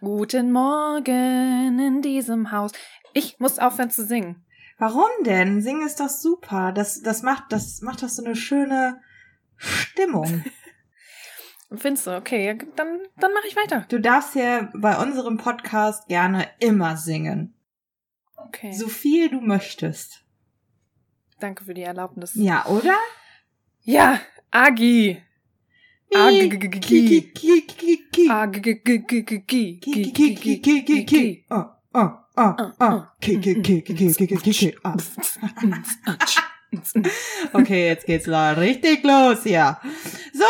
Guten Morgen in diesem Haus. Ich muss aufhören zu singen. Warum denn? Singen ist doch super. Das, das macht, das macht doch so eine schöne Stimmung. Findest du? Okay, dann, dann mache ich weiter. Du darfst ja bei unserem Podcast gerne immer singen. Okay. So viel du möchtest. Danke für die Erlaubnis. Ja, oder? Ja, Agi. Agi. Agi. Oh, oh, oh, oh. Okay, jetzt geht's richtig los hier. So,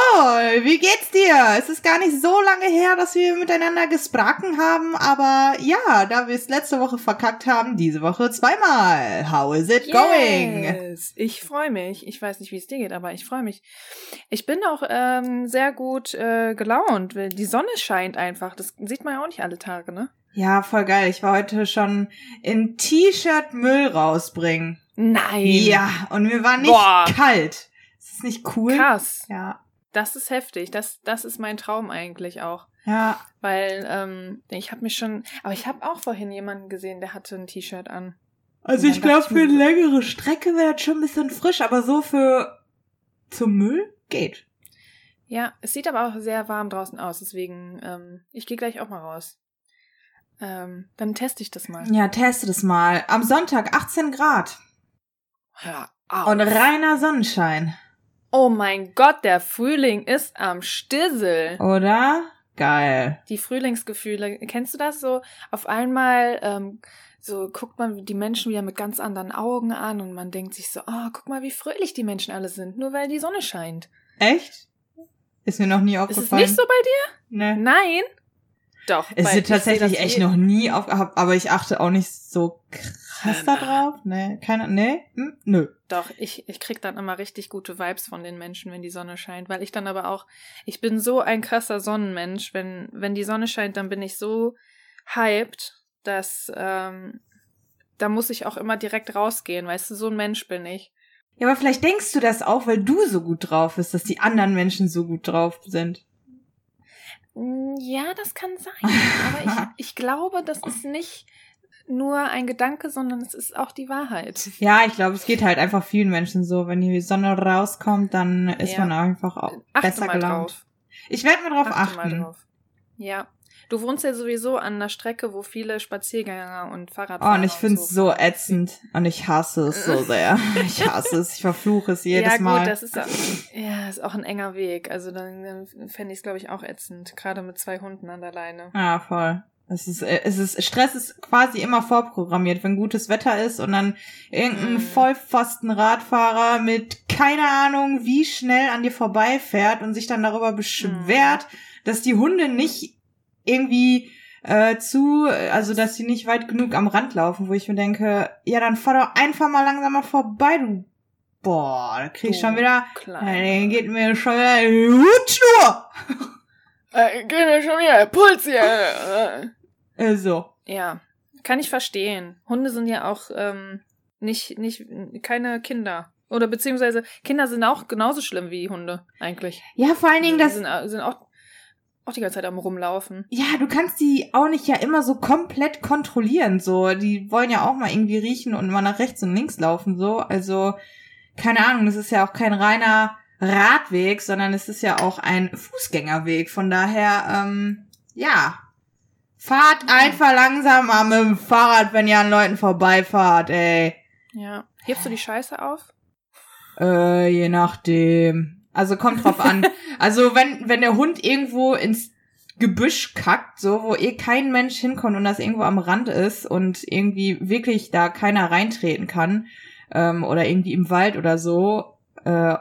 wie geht's dir? Es ist gar nicht so lange her, dass wir miteinander gesprochen haben, aber ja, da wir es letzte Woche verkackt haben, diese Woche zweimal. How is it going? Yes. Ich freue mich. Ich weiß nicht, wie es dir geht, aber ich freue mich. Ich bin auch ähm, sehr gut äh, gelaunt, weil die Sonne scheint einfach. Das sieht man ja auch nicht alle Tage, ne? Ja, voll geil. Ich war heute schon in T-Shirt Müll rausbringen. Nein. Ja, und mir war nicht Boah. kalt. Ist das nicht cool? Krass. Ja. Das ist heftig. Das, das ist mein Traum eigentlich auch. Ja. Weil ähm, ich habe mich schon. Aber ich habe auch vorhin jemanden gesehen, der hatte ein T-Shirt an. Also ich glaube, für eine längere Strecke wäre das schon ein bisschen frisch, aber so für zum Müll geht. Ja, es sieht aber auch sehr warm draußen aus, deswegen, ähm, ich gehe gleich auch mal raus. Ähm, dann teste ich das mal. Ja, teste das mal. Am Sonntag 18 Grad Hör auf. und reiner Sonnenschein, oh mein Gott, der Frühling ist am Stissel. oder? Geil. Die Frühlingsgefühle, kennst du das so? Auf einmal, ähm, so guckt man die Menschen wieder mit ganz anderen Augen an und man denkt sich so, oh, guck mal, wie fröhlich die Menschen alle sind, nur weil die Sonne scheint. Echt? Ist mir noch nie Ist aufgefallen. es nicht so bei dir? Nee. Nein? Doch. Es ist tatsächlich echt je- noch nie aufgehabt, aber ich achte auch nicht so krass da drauf. Nee, keine, nee, hm, nö. Doch, ich, ich krieg dann immer richtig gute Vibes von den Menschen, wenn die Sonne scheint, weil ich dann aber auch, ich bin so ein krasser Sonnenmensch. Wenn, wenn die Sonne scheint, dann bin ich so hyped, dass ähm, da muss ich auch immer direkt rausgehen, weißt du, so ein Mensch bin ich. Ja, aber vielleicht denkst du das auch, weil du so gut drauf bist, dass die anderen Menschen so gut drauf sind. Mm, Ja, das kann sein. Aber ich, ich glaube, das ist nicht nur ein Gedanke, sondern es ist auch die Wahrheit. Ja, ich glaube, es geht halt einfach vielen Menschen so. Wenn die Sonne rauskommt, dann ist Ja. man einfach auch Achte besser gelaunt. drauf. Ich werde mal drauf Achte achten. mal drauf. Ja. Du wohnst ja sowieso an einer Strecke, wo viele Spaziergänger und Oh, Fahrradfahrer und ich find's und so ätzend. Und ich hasse es so sehr. Ich hasse es. Ich verfluche es jedes ja, gut, Mal. das ist auch, ja, ist auch ein enger Weg. Also dann, dann fände ich es, glaube ich, auch ätzend. Gerade mit zwei Hunden an der Leine. Ja, voll. Es ist, äh, es ist, Stress ist quasi immer vorprogrammiert, wenn gutes Wetter ist und dann irgendein Mhm. Vollpfosten Radfahrer mit keine Ahnung wie schnell an dir vorbeifährt und sich dann darüber beschwert, Mhm. dass die Hunde nicht irgendwie äh, zu, also dass sie nicht weit genug am Rand laufen, wo ich mir denke, ja, dann fahr doch einfach mal langsamer vorbei, du. Boah, da krieg ich Du schon wieder, dann geht mir schon wieder die Hutschnur. Äh, geht mir schon wieder der Puls hier. Äh, so. Ja, kann ich verstehen. Hunde sind ja auch ähm, nicht, nicht, keine Kinder. Oder beziehungsweise Kinder sind auch genauso schlimm wie Hunde, eigentlich. Ja, vor allen Dingen das, sind, sind auch, auch die ganze Zeit am Rumlaufen. Ja, du kannst die auch nicht ja immer so komplett kontrollieren, so. Die wollen ja auch mal irgendwie riechen und mal nach rechts und links laufen, so. Also, keine Ahnung, das ist ja auch kein reiner Radweg, sondern es ist ja auch ein Fußgängerweg. Von daher, ähm, ja. Fahrt einfach langsamer mit dem Fahrrad, wenn ihr an Leuten vorbeifahrt, ey. Ja. Hebst du die Scheiße auf? Äh, je nachdem. Also kommt drauf an. Also wenn, wenn der Hund irgendwo ins Gebüsch kackt, so, wo eh kein Mensch hinkommt und das irgendwo am Rand ist und irgendwie wirklich da keiner reintreten kann, ähm, oder irgendwie im Wald oder so, äh,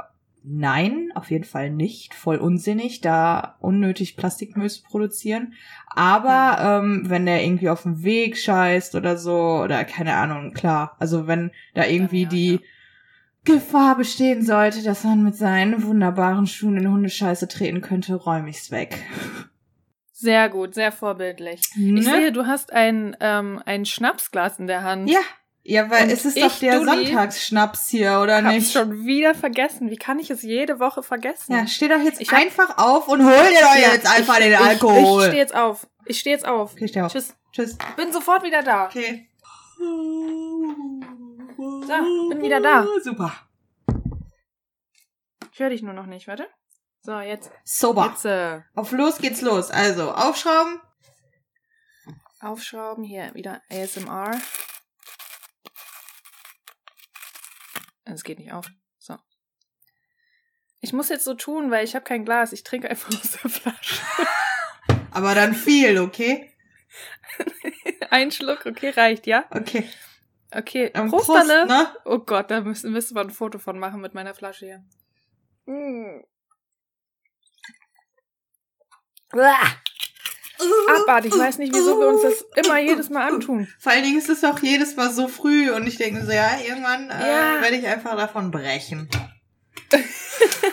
nein, auf jeden Fall nicht. Voll unsinnig, da unnötig Plastikmüll zu produzieren. Aber ähm, wenn der irgendwie auf dem Weg scheißt oder so, oder keine Ahnung, klar. Also wenn da irgendwie ja, die ja. Gefahr bestehen sollte, dass man mit seinen wunderbaren Schuhen in Hundescheiße treten könnte, räume ich's weg. Sehr gut, sehr vorbildlich. Ne? Ich sehe, du hast ein, ähm, ein Schnapsglas in der Hand. Ja, Ja, weil Und es ist ich, doch der Dulli, Sonntagsschnaps hier, oder Hab's nicht? schon wieder vergessen. Wie kann ich es jede Woche vergessen? Ja, steh doch jetzt Ich hab- einfach auf und hol dir doch Ja, jetzt einfach ich, den Ich, Alkohol. ich stehe jetzt auf. Ich stehe jetzt auf. Okay, steh auf. Tschüss. Tschüss. Bin sofort wieder da. Okay. So, bin wieder da. Super. Ich höre dich nur noch nicht, warte. So, jetzt. Sober. Jetzt äh, Auf los geht's los. Also, aufschrauben. aufschrauben. Hier wieder ASMR. Es geht nicht auf. So. Ich muss jetzt so tun, weil ich habe kein Glas. Ich trinke einfach aus der Flasche. Aber dann viel, okay? Ein Schluck, okay, reicht, ja? Okay. Okay, Ähm, Prosterle. ne? Oh Gott, da müssen, müssen wir ein Foto von machen mit meiner Flasche hier. Mm. Abartig, ich weiß nicht, wieso wir uns das immer jedes Mal antun. Vor allen Dingen ist es auch jedes Mal so früh und ich denke so, ja, irgendwann äh, Ja. werde ich einfach davon brechen.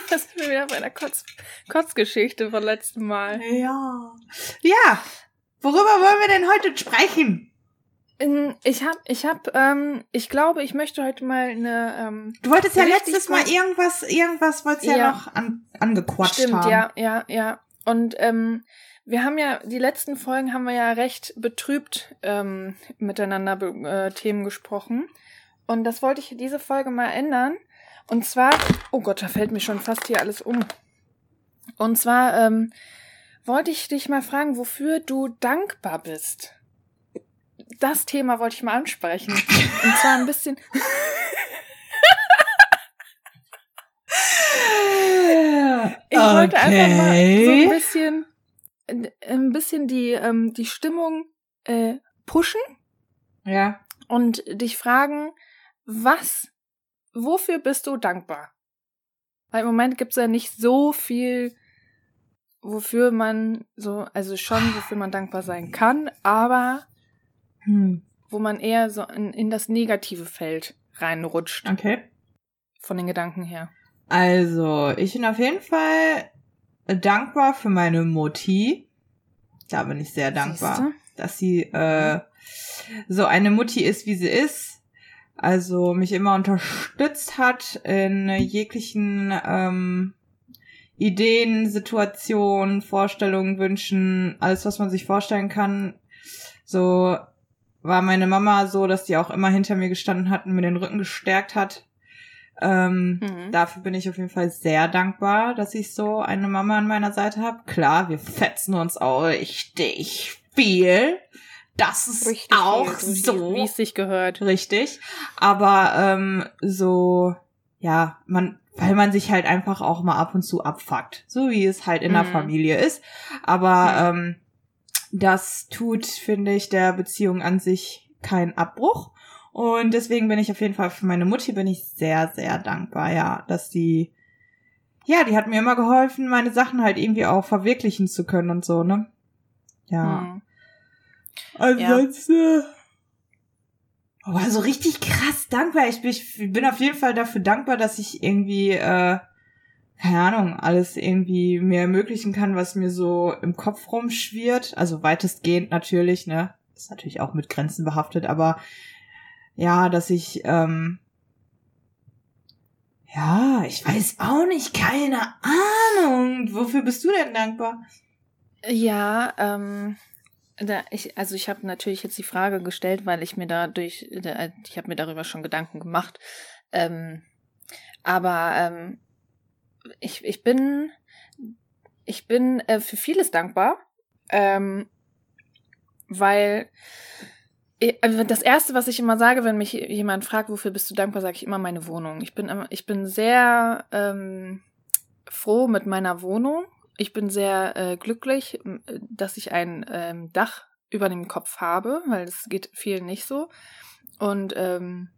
Das sind wir wieder bei der Kotz Kotzgeschichte von letztem Mal. Ja. Ja. Worüber wollen wir denn heute sprechen? Ich hab, ich hab, ähm, ich glaube, ich möchte heute mal eine, ähm, Du wolltest ja letztes Mal irgendwas, irgendwas wolltest ja, Ja. noch an, angequatscht Stimmt, haben. ja, ja, ja. Und ähm, wir haben ja, die letzten Folgen haben wir ja recht betrübt ähm, miteinander äh, Themen gesprochen. Und das wollte ich diese Folge mal ändern. Und zwar, oh Gott, da fällt mir schon fast hier alles um. Und zwar ähm, wollte ich dich mal fragen, wofür du dankbar bist. Das Thema wollte ich mal ansprechen. Und zwar ein bisschen. Ich wollte einfach mal so ein bisschen, ein bisschen die, ähm, die Stimmung äh, pushen Ja. und dich fragen, was, wofür bist du dankbar? Weil im Moment gibt's ja nicht so viel, wofür man so, also schon, wofür man dankbar sein kann, aber Hm. wo man eher so in, in das negative Feld reinrutscht, Okay. von den Gedanken her. Also, ich bin auf jeden Fall dankbar für meine Mutti. Da bin ich sehr dankbar, Siehste? dass sie äh, so eine Mutti ist, wie sie ist. Also mich immer unterstützt hat in jeglichen ähm, Ideen, Situationen, Vorstellungen, Wünschen, alles, was man sich vorstellen kann. So war meine Mama so, dass die auch immer hinter mir gestanden hat und mir den Rücken gestärkt hat. Ähm, Mhm. Dafür bin ich auf jeden Fall sehr dankbar, dass ich so eine Mama an meiner Seite habe. Klar, wir fetzen uns auch richtig viel. Das ist Richtig auch viel, so Wie es sich gehört. richtig. Aber ähm, so, ja, man, weil man sich halt einfach auch mal ab und zu abfuckt. So wie es halt in der Mhm. Familie ist. Aber ähm, das tut, finde ich, der Beziehung an sich keinen Abbruch. Und deswegen bin ich auf jeden Fall für meine Mutti bin ich sehr, sehr dankbar, ja, dass die, ja, die hat mir immer geholfen, meine Sachen halt irgendwie auch verwirklichen zu können und so, ne? Ja. Mhm. Ansonsten. Oh, so richtig krass dankbar. Ich bin, ich bin auf jeden Fall dafür dankbar, dass ich irgendwie, äh, keine Ahnung, alles irgendwie mir ermöglichen kann, was mir so im Kopf rumschwirrt. Also weitestgehend natürlich, ne? Ist natürlich auch mit Grenzen behaftet, aber ja, dass ich, ähm, ja, ich weiß auch nicht, keine Ahnung. Wofür bist du denn dankbar? Ja, ähm, da ich, also ich habe natürlich jetzt die Frage gestellt, weil ich mir dadurch, da- ich habe mir darüber schon Gedanken gemacht. Ähm, aber ähm, ich, ich bin, ich bin äh, für vieles dankbar, ähm, weil ich- also das erste, was ich immer sage, wenn mich jemand fragt, wofür bist du dankbar, sage ich immer meine Wohnung. Ich bin, ich bin sehr ähm, froh mit meiner Wohnung. Ich bin sehr äh, glücklich, dass ich ein ähm, Dach über dem Kopf habe, weil das geht vielen nicht so. Und ähm,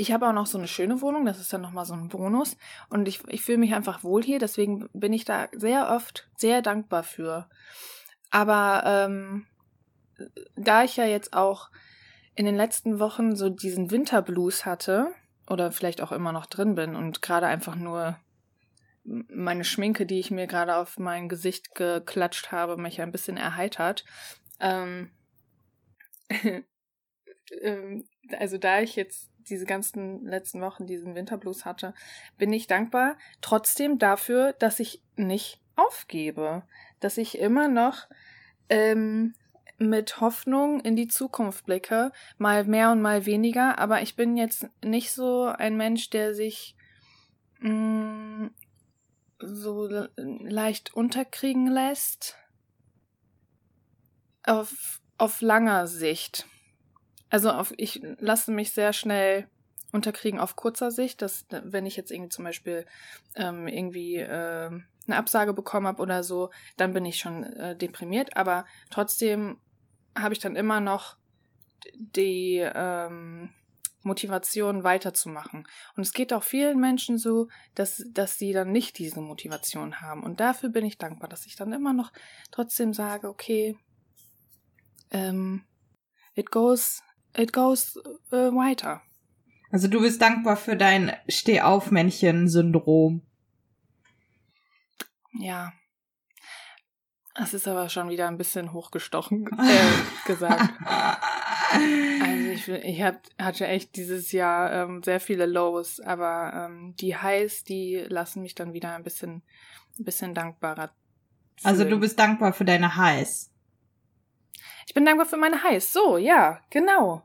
ich habe auch noch so eine schöne Wohnung, das ist dann nochmal so ein Bonus. Und ich, ich fühle mich einfach wohl hier, deswegen bin ich da sehr oft sehr dankbar für. Aber ähm, da ich ja jetzt auch in den letzten Wochen so diesen Winterblues hatte, oder vielleicht auch immer noch drin bin und gerade einfach nur meine Schminke, die ich mir gerade auf mein Gesicht geklatscht habe, mich ein bisschen erheitert, ähm, ähm, also da ich jetzt diese ganzen letzten Wochen diesen Winterblues hatte, bin ich dankbar trotzdem dafür, dass ich nicht aufgebe, dass ich immer noch ähm, mit Hoffnung in die Zukunft blicke, mal mehr und mal weniger, aber ich bin jetzt nicht so ein Mensch, der sich mm, so leicht unterkriegen lässt. Auf, auf langer Sicht. Also auf, ich lasse mich sehr schnell unterkriegen auf kurzer Sicht, dass wenn ich jetzt irgendwie zum Beispiel ähm, irgendwie äh, eine Absage bekommen habe oder so, dann bin ich schon äh, deprimiert. Aber trotzdem habe ich dann immer noch die ähm, Motivation weiterzumachen. Und es geht auch vielen Menschen so, dass, dass sie dann nicht diese Motivation haben. Und dafür bin ich dankbar, dass ich dann immer noch trotzdem sage, okay, ähm, it goes, it goes äh, weiter. Also du bist dankbar für dein Stehaufmännchen-Syndrom. Ja. Das ist aber schon wieder ein bisschen hochgestochen äh, gesagt. Also ich, ich hab, hatte echt dieses Jahr ähm, sehr viele Lows, aber ähm, die Highs, die lassen mich dann wieder ein bisschen, ein bisschen dankbarer. Fühlen. Also du bist dankbar für deine Highs. Ich bin dankbar für meine Highs. So, ja, genau.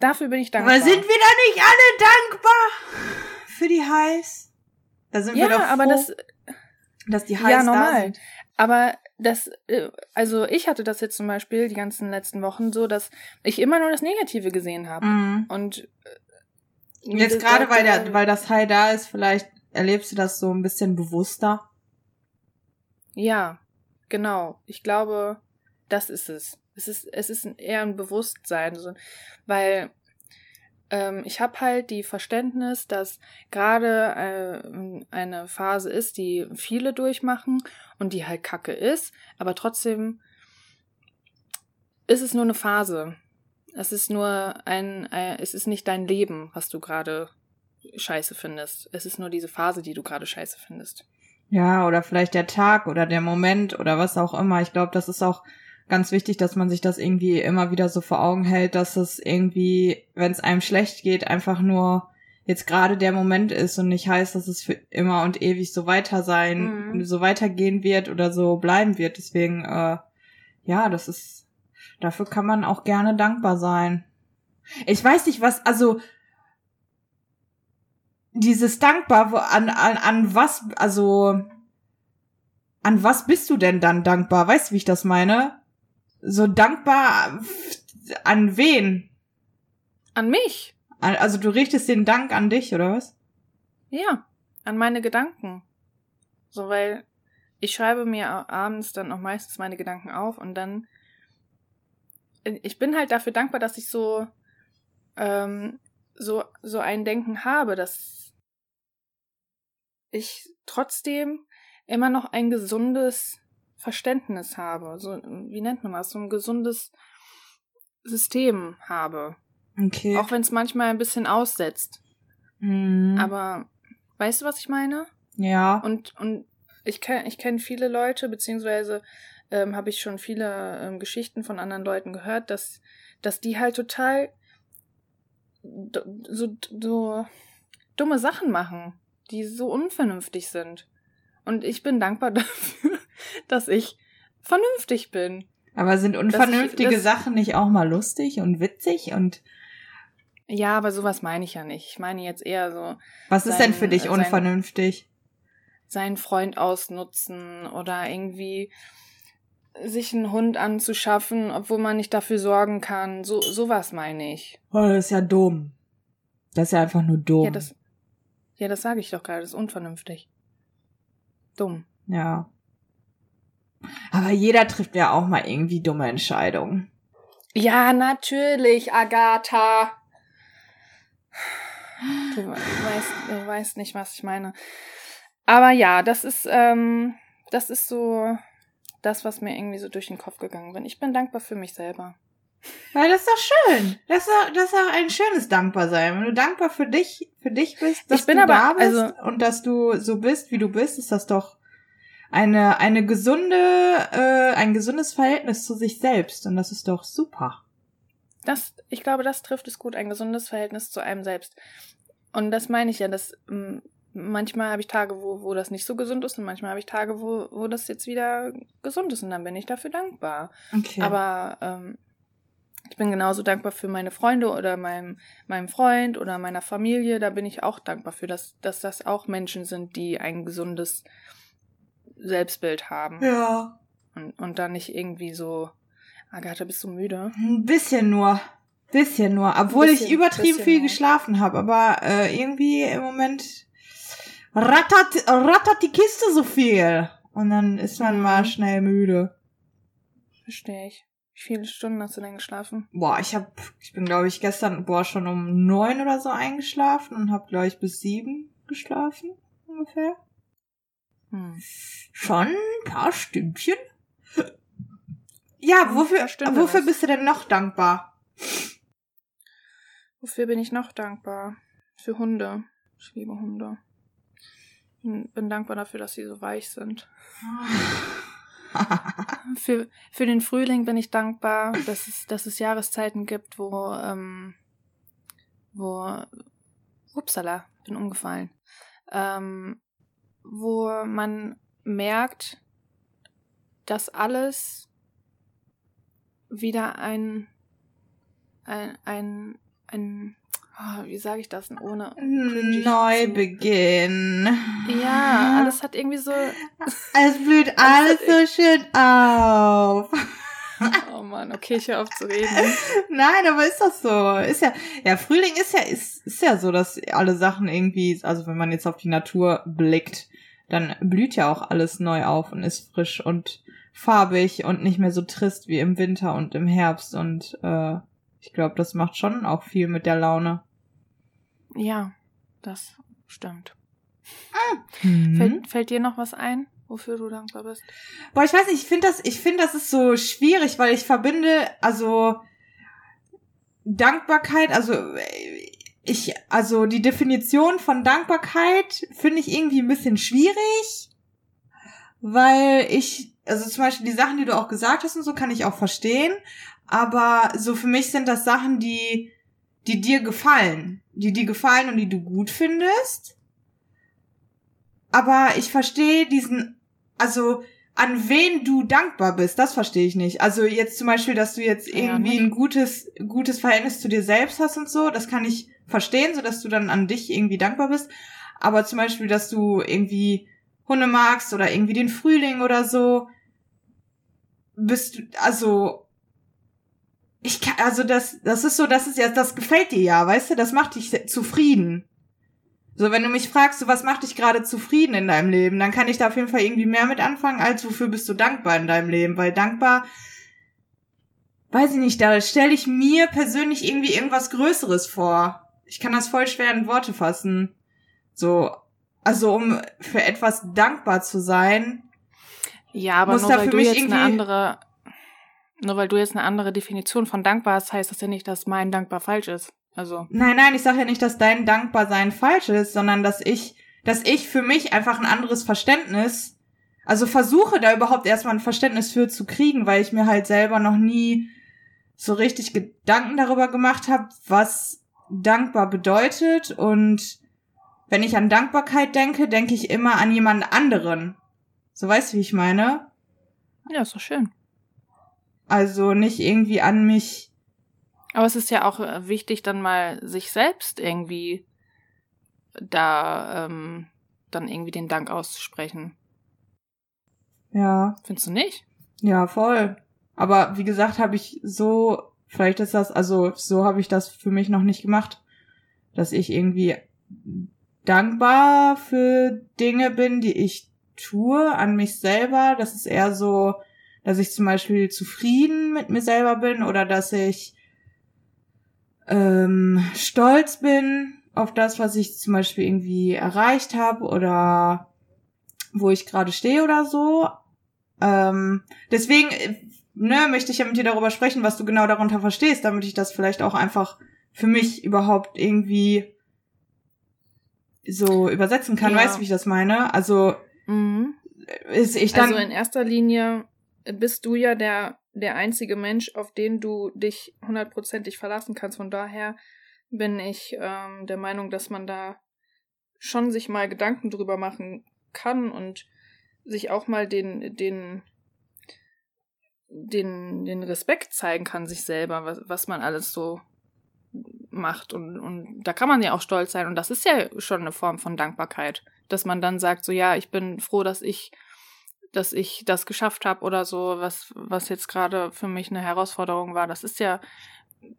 Dafür bin ich dankbar. Aber sind wir da nicht alle dankbar für die Highs? Da sind ja, wir doch froh, aber das, dass die Highs ja, normal. da sind. Aber das, äh, also ich hatte das jetzt zum Beispiel die ganzen letzten Wochen so, dass ich immer nur das Negative gesehen habe. Mhm. Und äh, jetzt gerade, weil der, weil das High da ist, vielleicht erlebst du das so ein bisschen bewusster. Ja, genau. Ich glaube, das ist es. Es ist, es ist eher ein Bewusstsein, so, weil ähm, ich habe halt die Verständnis, dass gerade äh, eine Phase ist, die viele durchmachen und die halt kacke ist, aber trotzdem ist es nur eine Phase. Es ist nur ein, äh, es ist nicht dein Leben, was du gerade scheiße findest. Es ist nur diese Phase, die du gerade scheiße findest. Ja, oder vielleicht der Tag oder der Moment oder was auch immer. Ich glaube, das ist auch ganz wichtig, dass man sich das irgendwie immer wieder so vor Augen hält, dass es irgendwie, wenn es einem schlecht geht, einfach nur jetzt gerade der Moment ist und nicht heißt, dass es für immer und ewig so weiter sein, mhm. so weitergehen wird oder so bleiben wird. Deswegen, äh, ja, das ist, dafür kann man auch gerne dankbar sein. Ich weiß nicht, was, also, dieses dankbar, wo, an, an, an was, also, an was bist du denn dann dankbar? Weißt du, wie ich das meine? So dankbar an wen? An mich. Also du richtest den Dank an dich, oder was? Ja, an meine Gedanken. So, weil ich schreibe mir abends dann auch meistens meine Gedanken auf und dann ich bin halt dafür dankbar, dass ich so ähm, so so ein Denken habe, dass ich trotzdem immer noch ein gesundes Verständnis habe, so, wie nennt man das, so ein gesundes System habe. Okay. Auch wenn es manchmal ein bisschen aussetzt. Mhm. Aber weißt du, was ich meine? Ja. Und, und ich kenne ich kenn viele Leute, beziehungsweise ähm, habe ich schon viele ähm, Geschichten von anderen Leuten gehört, dass, dass die halt total so, so dumme Sachen machen, die so unvernünftig sind. Und ich bin dankbar dafür, dass ich vernünftig bin. Aber sind unvernünftige ich, Sachen nicht auch mal lustig und witzig und ja, aber sowas meine ich ja nicht. Ich meine jetzt eher so. Was ist denn für dich unvernünftig? Seinen Freund ausnutzen oder irgendwie sich einen Hund anzuschaffen, obwohl man nicht dafür sorgen kann. So sowas meine ich. Oh, das ist ja dumm. Das ist ja einfach nur dumm. Ja, das, ja, das sage ich doch gerade. Das ist unvernünftig. Dumm. Ja. Aber jeder trifft ja auch mal irgendwie dumme Entscheidungen. Ja, natürlich, Agatha. Du weißt, du weißt nicht, was ich meine. Aber ja, das ist, ähm, das ist so das, was mir irgendwie so durch den Kopf gegangen bin. Ich bin dankbar für mich selber. Weil das ist doch schön. Das ist doch, das ist doch ein schönes Dankbarsein. Wenn du dankbar für dich, für dich bist, dass du aber, da bist also, und dass du so bist, wie du bist, ist das doch eine, eine gesunde, äh, ein gesundes Verhältnis zu sich selbst. Und das ist doch super. das, ich glaube, das trifft es gut, ein gesundes Verhältnis zu einem selbst. Und das meine ich ja, dass ähm, manchmal habe ich Tage, wo, wo das nicht so gesund ist und manchmal habe ich Tage, wo, wo das jetzt wieder gesund ist und dann bin ich dafür dankbar. Okay. Aber ähm, ich bin genauso dankbar für meine Freunde oder meinem, meinem Freund oder meiner Familie. Da bin ich auch dankbar für, dass, dass das auch Menschen sind, die ein gesundes Selbstbild haben. ja. Und, und dann nicht irgendwie so, Agatha, bist du müde? Ein bisschen nur. Bisschen nur. Obwohl Bisschen, ich übertrieben viel nur. geschlafen habe. Aber äh, irgendwie im Moment rattert, rattert die Kiste so viel. Und dann ist man Mhm. mal schnell müde. Verstehe ich. Wie viele Stunden hast du denn geschlafen? Boah, ich hab, ich bin glaube ich gestern boah schon um neun oder so eingeschlafen und habe glaube ich bis sieben geschlafen ungefähr. Hm. Schon ein paar Stündchen. Ja, wofür, wofür bist du denn noch dankbar? Wofür bin ich noch dankbar? Für Hunde. Ich liebe Hunde. Bin, bin dankbar dafür, dass sie so weich sind. Für, für den Frühling bin ich dankbar, dass es, dass es Jahreszeiten gibt, wo, ähm, wo, upsala, bin umgefallen, ähm, wo man merkt, dass alles wieder ein, ein, ein, ein oh, wie sage ich das denn ohne Neubeginn. Ja, alles hat irgendwie so, Es blüht alles so schön auf. Oh Mann, okay, ich höre auf zu reden. Nein, aber ist das so? Ist ja, ja, Frühling ist ja, ist, ist ja so, dass alle Sachen irgendwie, also wenn man jetzt auf die Natur blickt, dann blüht ja auch alles neu auf und ist frisch und farbig und nicht mehr so trist wie im Winter und im Herbst und äh, ich glaube, das macht schon auch viel mit der Laune. Ja, das stimmt. Mhm. Fällt, fällt dir noch was ein, wofür du dankbar bist? Boah, ich weiß nicht, ich finde das, ich finde, das ist so schwierig, weil ich verbinde, also Dankbarkeit, also äh, ich, also die Definition von Dankbarkeit finde ich irgendwie ein bisschen schwierig, weil ich, also zum Beispiel die Sachen, die du auch gesagt hast und so, kann ich auch verstehen, aber so für mich sind das Sachen, die, die dir gefallen, die dir gefallen und die du gut findest. Aber ich verstehe diesen, also an wen du dankbar bist, das verstehe ich nicht. Also jetzt zum Beispiel, dass du jetzt irgendwie ein gutes, gutes Verhältnis zu dir selbst hast und so, das kann ich verstehen, so dass du dann an dich irgendwie dankbar bist. Aber zum Beispiel, dass du irgendwie Hunde magst oder irgendwie den Frühling oder so, bist du, also, ich kann, also das, das ist so, das ist ja, das gefällt dir ja, weißt du, das macht dich zufrieden. So, wenn du mich fragst, so, was macht dich gerade zufrieden in deinem Leben, dann kann ich da auf jeden Fall irgendwie mehr mit anfangen, als wofür bist du dankbar in deinem Leben, weil dankbar, weiß ich nicht, da stelle ich mir persönlich irgendwie irgendwas Größeres vor. Ich kann das voll schwer in Worte fassen. So, also um für etwas dankbar zu sein, Ja, aber Muss nur da weil für du mich jetzt eine irgendwie- andere, nur weil du jetzt eine andere Definition von dankbar hast, heißt das ja nicht, dass mein dankbar falsch ist. Also, Nein, nein, ich sage ja nicht, dass dein Dankbarsein falsch ist, sondern dass ich, dass ich für mich einfach ein anderes Verständnis, also versuche da überhaupt erstmal ein Verständnis für zu kriegen, weil ich mir halt selber noch nie so richtig Gedanken darüber gemacht habe, was dankbar bedeutet. Und wenn ich an Dankbarkeit denke, denke ich immer an jemand anderen. So weißt du, wie ich meine? ja, ist doch schön. Also nicht irgendwie an mich. Aber es ist ja auch äh, wichtig, dann mal sich selbst irgendwie da ähm, dann irgendwie den Dank auszusprechen. Ja, Findest du nicht? Ja, voll. Aber wie gesagt, habe ich so, vielleicht ist das, also so habe ich das für mich noch nicht gemacht, dass ich irgendwie dankbar für Dinge bin, die ich tue, an mich selber. Das ist eher so, dass ich zum Beispiel zufrieden mit mir selber bin oder dass ich ähm, stolz bin auf das, was ich zum Beispiel irgendwie erreicht habe oder wo ich gerade stehe oder so. Ähm, deswegen, äh, ne, möchte ich ja mit dir darüber sprechen, was du genau darunter verstehst, damit ich das vielleicht auch einfach für mich überhaupt irgendwie so übersetzen kann. Ja. Weißt du, wie ich das meine? Also, Mhm. ist ich dann. also in erster Linie bist du ja der der einzige Mensch, auf den du dich hundertprozentig verlassen kannst. Von daher bin ich ähm, der Meinung, dass man da schon sich mal Gedanken drüber machen kann und sich auch mal den, den, den, den Respekt zeigen kann, sich selber, was, was man alles so macht. Und, und da kann man ja auch stolz sein. Und das ist ja schon eine Form von Dankbarkeit, dass man dann sagt, so ja, ich bin froh, dass ich, dass ich das geschafft habe oder so, was, was jetzt gerade für mich eine Herausforderung war. Das ist ja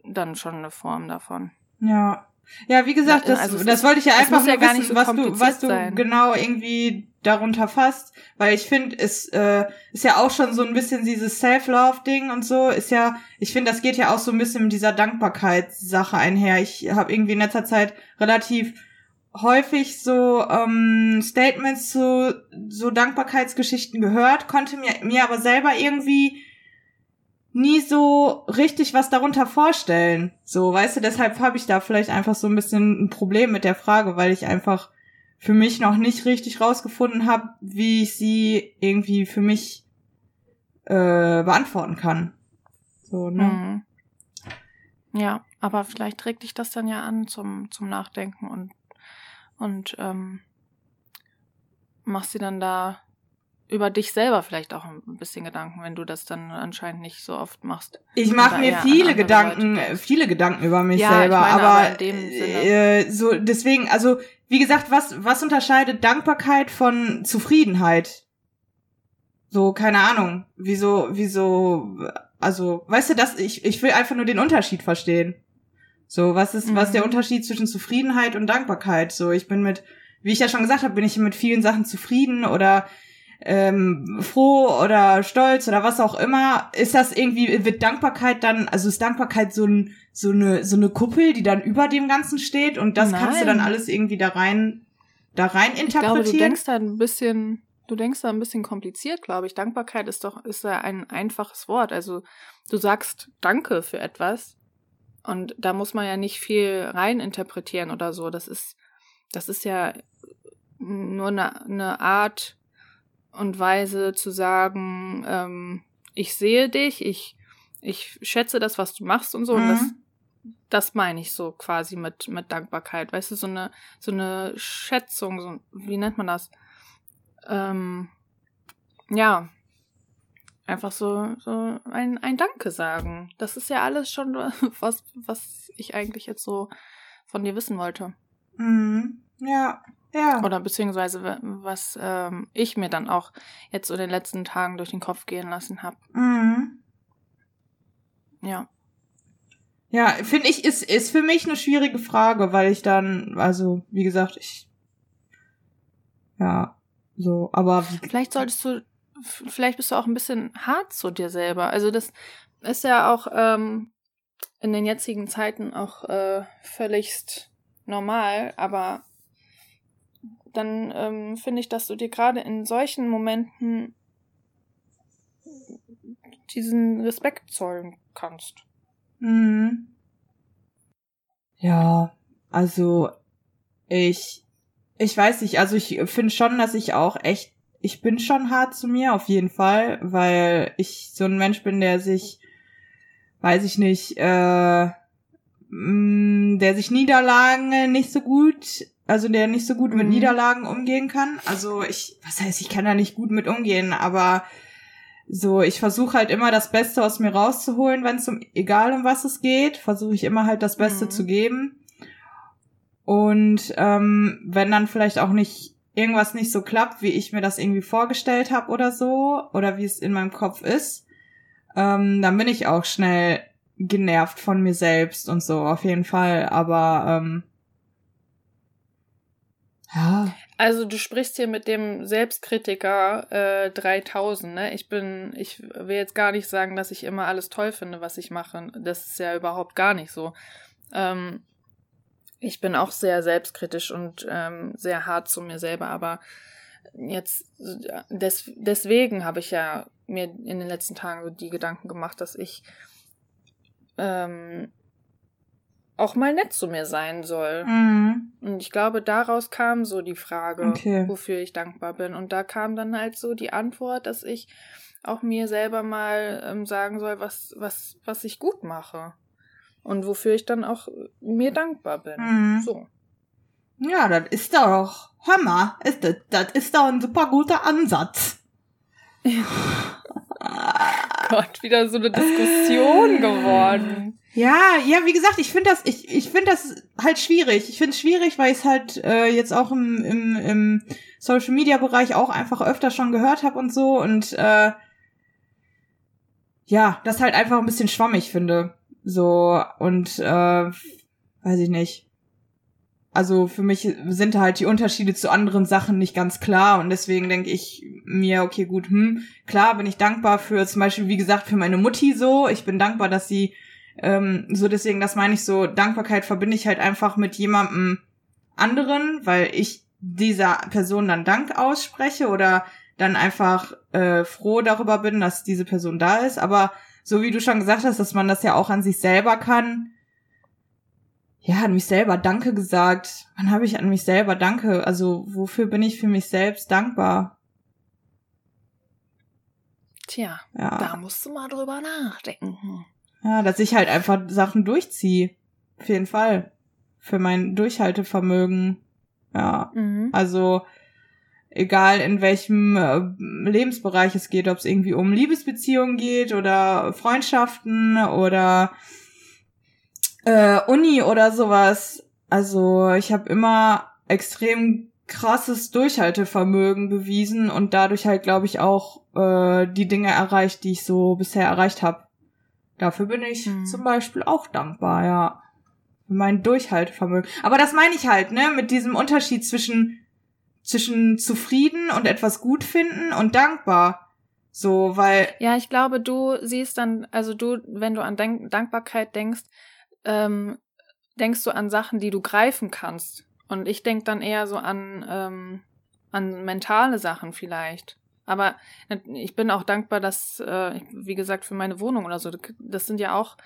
dann schon eine Form davon. Ja. Ja, wie gesagt, das, also das wollte ich ja einfach nur ja wissen, so was du, was du sein. genau irgendwie darunter fasst, weil ich finde, es äh, ist ja auch schon so ein bisschen dieses Self-Love-Ding und so, ist ja, ich finde, das geht ja auch so ein bisschen mit dieser Dankbarkeitssache einher. Ich habe irgendwie in letzter Zeit relativ häufig so ähm, Statements zu so Dankbarkeitsgeschichten gehört, konnte mir, mir aber selber irgendwie nie so richtig was darunter vorstellen. So, weißt du, deshalb habe ich da vielleicht einfach so ein bisschen ein Problem mit der Frage, weil ich einfach für mich noch nicht richtig rausgefunden habe, wie ich sie irgendwie für mich äh, beantworten kann. So, ne? Mhm. Ja, aber vielleicht trägt dich das dann ja an zum, zum Nachdenken und, und ähm, machst sie dann da über dich selber vielleicht auch ein bisschen Gedanken, wenn du das dann anscheinend nicht so oft machst. Ich mache mir viele Gedanken, viele Gedanken über mich ja, selber, meine, aber, aber äh, so deswegen, also wie gesagt, was was unterscheidet Dankbarkeit von Zufriedenheit? So keine Ahnung, wieso wieso also weißt du das ich ich will einfach nur den Unterschied verstehen. So was ist mhm. was ist der mhm. Unterschied zwischen Zufriedenheit und Dankbarkeit? So ich bin mit wie ich ja schon gesagt habe, bin ich mit vielen Sachen zufrieden oder ähm, froh oder stolz oder was auch immer, ist das irgendwie, wird Dankbarkeit dann, also ist Dankbarkeit so, ein, so, eine, so eine Kuppel, die dann über dem Ganzen steht und das Nein. kannst du dann alles irgendwie da rein, da rein interpretieren? Ich glaube, du denkst da ein bisschen, du denkst da ein bisschen kompliziert, glaube ich. Dankbarkeit ist doch, ist ja ein einfaches Wort. Also du sagst Danke für etwas und da muss man ja nicht viel rein interpretieren oder so. Das ist, das ist ja nur eine, eine Art, und Weise zu sagen, ähm, ich sehe dich, ich, ich schätze das, was du machst und so. Mhm. Und das, mhm. das meine ich so quasi mit, mit Dankbarkeit. Weißt du, so eine, so eine Schätzung, so, wie nennt man das? Ähm, ja, einfach so, so ein, ein Danke sagen. Das ist ja alles schon was, was ich eigentlich jetzt so von dir wissen wollte. Mhm. Ja. Ja. Oder beziehungsweise was ähm, ich mir dann auch jetzt so in den letzten Tagen durch den Kopf gehen lassen habe. Mhm. Ja. Ja, finde ich, ist, ist für mich eine schwierige Frage, weil ich dann, also, wie gesagt, ich. Ja, so, aber. Vielleicht solltest du, vielleicht bist du auch ein bisschen hart zu dir selber. Also, das ist ja auch ähm, in den jetzigen Zeiten auch äh, völligst normal, aber dann ähm, finde ich, dass du dir gerade in solchen Momenten diesen Respekt zollen kannst. Mhm. Ja, also ich, ich weiß nicht, also ich finde schon, dass ich auch echt, ich bin schon hart zu mir, auf jeden Fall, weil ich so ein Mensch bin, der sich, weiß ich nicht, äh, mm, der sich Niederlagen nicht so gut also der nicht so gut mhm. mit Niederlagen umgehen kann. Also ich, was heißt, ich kann da nicht gut mit umgehen, aber so, ich versuche halt immer das Beste aus mir rauszuholen, wenn es um, egal um was es geht, versuche ich immer halt das Beste mhm. zu geben. Und ähm, wenn dann vielleicht auch nicht irgendwas nicht so klappt, wie ich mir das irgendwie vorgestellt habe oder so, oder wie es in meinem Kopf ist, ähm, dann bin ich auch schnell genervt von mir selbst und so, auf jeden Fall. Aber ähm, ja. Also du sprichst hier mit dem Selbstkritiker äh, 3000, ne? Ich bin, ich will jetzt gar nicht sagen, dass ich immer alles toll finde, was ich mache. Das ist ja überhaupt gar nicht so. Ähm, ich bin auch sehr selbstkritisch und ähm, sehr hart zu mir selber, aber jetzt des, deswegen habe ich ja mir in den letzten Tagen so die Gedanken gemacht, dass ich ähm, auch mal nett zu mir sein soll. Mhm. Und ich glaube, daraus kam so die Frage, okay. wofür ich dankbar bin. Und da kam dann halt so die Antwort, dass ich auch mir selber mal ähm, sagen soll, was, was, was ich gut mache. Und wofür ich dann auch mir dankbar bin. Mhm. So. Ja, das ist doch, mal, ist das, das ist doch ein super guter Ansatz. Gott, wieder so eine Diskussion geworden. Ja, ja, wie gesagt, ich finde das, ich, ich finde das halt schwierig. Ich finde es schwierig, weil ich es halt äh, jetzt auch im, im, im Social Media Bereich auch einfach öfter schon gehört habe und so und äh, ja, das halt einfach ein bisschen schwammig finde. So und äh, weiß ich nicht. Also für mich sind halt die Unterschiede zu anderen Sachen nicht ganz klar und deswegen denke ich mir, okay, gut, hm, klar bin ich dankbar für zum Beispiel, wie gesagt, für meine Mutti so. Ich bin dankbar, dass sie ähm, so deswegen, das meine ich so, Dankbarkeit verbinde ich halt einfach mit jemandem anderen, weil ich dieser Person dann Dank ausspreche oder dann einfach äh, froh darüber bin, dass diese Person da ist. Aber so wie du schon gesagt hast, dass man das ja auch an sich selber kann, ja, an mich selber Danke gesagt. Wann habe ich an mich selber Danke? Also wofür bin ich für mich selbst dankbar? Tja, ja. da musst du mal drüber nachdenken. Ja, dass ich halt einfach Sachen durchziehe. Auf jeden Fall. Für mein Durchhaltevermögen. Ja. Mhm. Also, egal in welchem äh, Lebensbereich es geht, ob es irgendwie um Liebesbeziehungen geht oder Freundschaften oder äh, Uni oder sowas. Also ich habe immer extrem krasses Durchhaltevermögen bewiesen und dadurch halt, glaube ich, auch äh, die Dinge erreicht, die ich so bisher erreicht habe. Dafür bin ich hm. zum Beispiel auch dankbar, ja. Für mein Durchhaltevermögen. Aber das meine ich halt, ne, mit diesem Unterschied zwischen, zwischen zufrieden und etwas gut finden und dankbar. So, weil. Ja, ich glaube, du siehst dann, also du, wenn du an Dank Dankbarkeit denkst, ähm, denkst du an Sachen, die du greifen kannst. Und ich denk dann eher so an, ähm, an mentale Sachen vielleicht. Aber ich bin auch dankbar, dass, äh, wie gesagt, für meine Wohnung oder so, das sind ja auch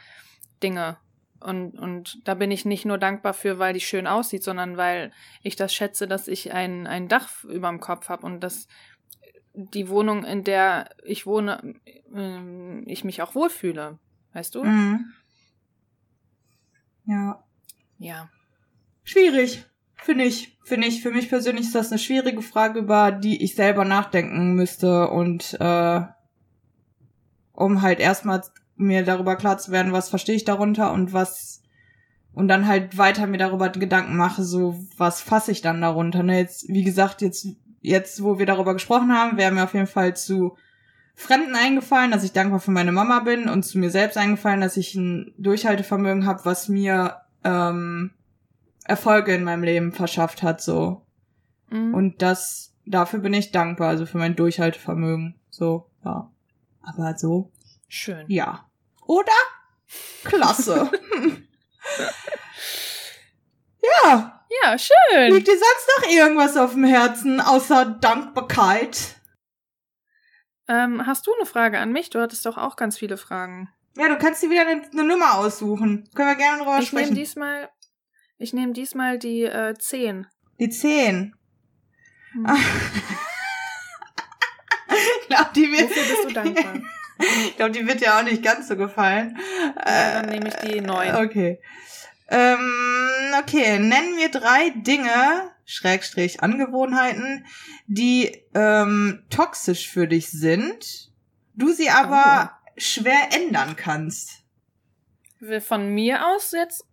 Dinge. Und, und da bin ich nicht nur dankbar für, weil die schön aussieht, sondern weil ich das schätze, dass ich ein, ein Dach über dem Kopf habe und dass die Wohnung, in der ich wohne, äh, ich mich auch wohlfühle. Weißt du? Mhm. Ja. Ja. Schwierig. Finde ich, finde ich, für mich persönlich ist das eine schwierige Frage, über die ich selber nachdenken müsste und äh, um halt erstmal mir darüber klar zu werden, was verstehe ich darunter und was und dann halt weiter mir darüber Gedanken mache, so was fasse ich dann darunter. Ne? Jetzt, wie gesagt, jetzt, jetzt, wo wir darüber gesprochen haben, wäre mir auf jeden Fall zu Fremden eingefallen, dass ich dankbar für meine Mama bin und zu mir selbst eingefallen, dass ich ein Durchhaltevermögen habe, was mir ähm, Erfolge in meinem Leben verschafft hat, so. Mhm. Und das, dafür bin ich dankbar, also für mein Durchhaltevermögen, so, ja. Aber so. Schön. Ja. Oder? Klasse. ja. Ja, schön. Liegt dir sonst noch irgendwas auf dem Herzen, außer Dankbarkeit? Ähm, hast du eine Frage an mich? Du hattest doch auch ganz viele Fragen. Ja, du kannst dir wieder eine, eine Nummer aussuchen. Können wir gerne drüber ich sprechen. Ich nehme diesmal ich nehme diesmal die äh, 10. Die 10. Hm. ich glaube, die wird. Wofür bist du dankbar? Ich glaube, die wird dir auch nicht ganz so gefallen. Ja, dann nehme ich die 9. Okay. Ähm, okay, nennen wir drei Dinge, Schrägstrich Angewohnheiten, die ähm, toxisch für dich sind, du sie aber oh. schwer ändern kannst. Von mir aus jetzt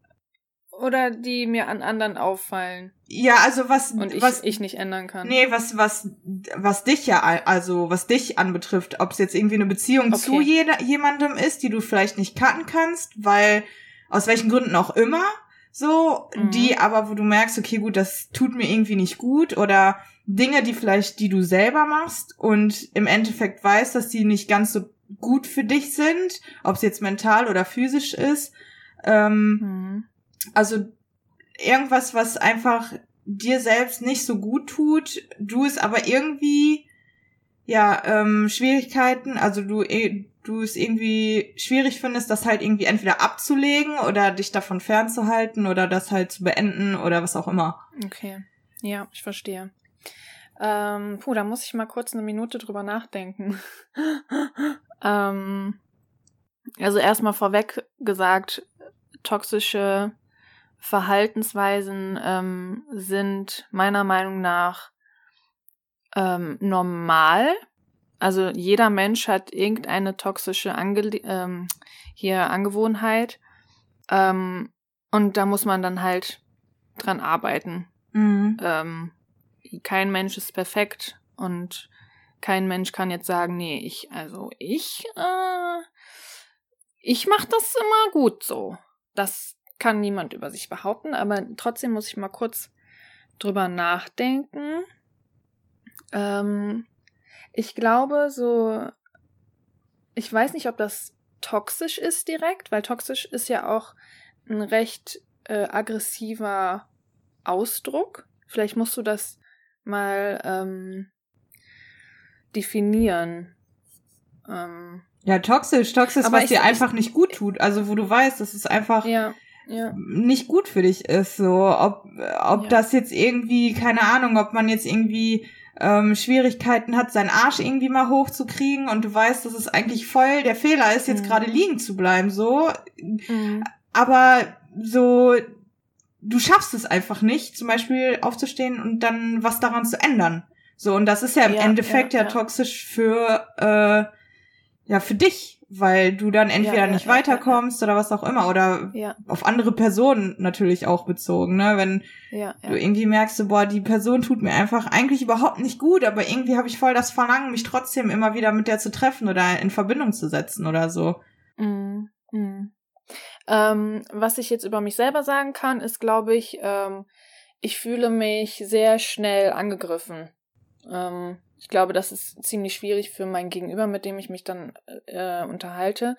oder die mir an anderen auffallen. Ja, also was und ich, was ich nicht ändern kann. Nee, was was was dich ja also was dich anbetrifft, ob es jetzt irgendwie eine Beziehung okay. zu jeder, jemandem ist, die du vielleicht nicht cutten kannst, weil aus welchen Gründen auch immer, so, mhm. die aber wo du merkst, okay, gut, das tut mir irgendwie nicht gut oder Dinge, die vielleicht die du selber machst und im Endeffekt weißt, dass die nicht ganz so gut für dich sind, ob es jetzt mental oder physisch ist. Ähm, mhm also irgendwas, was einfach dir selbst nicht so gut tut, du es aber irgendwie ja ähm, Schwierigkeiten, also du eh, du es irgendwie schwierig findest, das halt irgendwie entweder abzulegen oder dich davon fernzuhalten oder das halt zu beenden oder was auch immer. Okay, ja, ich verstehe. Ähm, puh, da muss ich mal kurz eine Minute drüber nachdenken. ähm, also erstmal vorweg gesagt, toxische Verhaltensweisen ähm, sind meiner Meinung nach ähm, normal. Also jeder Mensch hat irgendeine toxische Ange ähm, hier Angewohnheit. Ähm, und da muss man dann halt dran arbeiten. Mhm. Ähm, kein Mensch ist perfekt und kein Mensch kann jetzt sagen, nee, ich, also ich, äh, ich mach das immer gut so. Das kann niemand über sich behaupten, aber trotzdem muss ich mal kurz drüber nachdenken. Ähm, ich glaube, so, ich weiß nicht, ob das toxisch ist direkt, weil toxisch ist ja auch ein recht äh, aggressiver Ausdruck. Vielleicht musst du das mal ähm, definieren. Ähm, ja, toxisch, toxisch, was dir einfach nicht gut tut. Also wo du weißt, dass es einfach ja, ja. nicht gut für dich ist. So, ob, ob ja. das jetzt irgendwie, keine Ahnung, ob man jetzt irgendwie ähm, Schwierigkeiten hat, seinen Arsch irgendwie mal hochzukriegen und du weißt, dass es eigentlich voll der Fehler ist, jetzt mhm. gerade liegen zu bleiben. So. Mhm. Aber so du schaffst es einfach nicht, zum Beispiel aufzustehen und dann was daran zu ändern. So, und das ist ja im ja, Endeffekt ja, ja, toxisch für, äh, ja, für dich, weil du dann entweder nicht weiterkommst oder was auch immer, oder auf andere Personen natürlich auch bezogen, ne? Wenn du irgendwie merkst, so, boah, die Person tut mir einfach eigentlich überhaupt nicht gut, aber irgendwie habe ich voll das Verlangen, mich trotzdem immer wieder mit der zu treffen oder in Verbindung zu setzen oder so. Mm, mm. Ähm, was ich jetzt über mich selber sagen kann, ist, glaube ich, ähm, ich fühle mich sehr schnell angegriffen. Ähm, ich glaube, das ist ziemlich schwierig für mein Gegenüber, mit dem ich mich dann äh, unterhalte,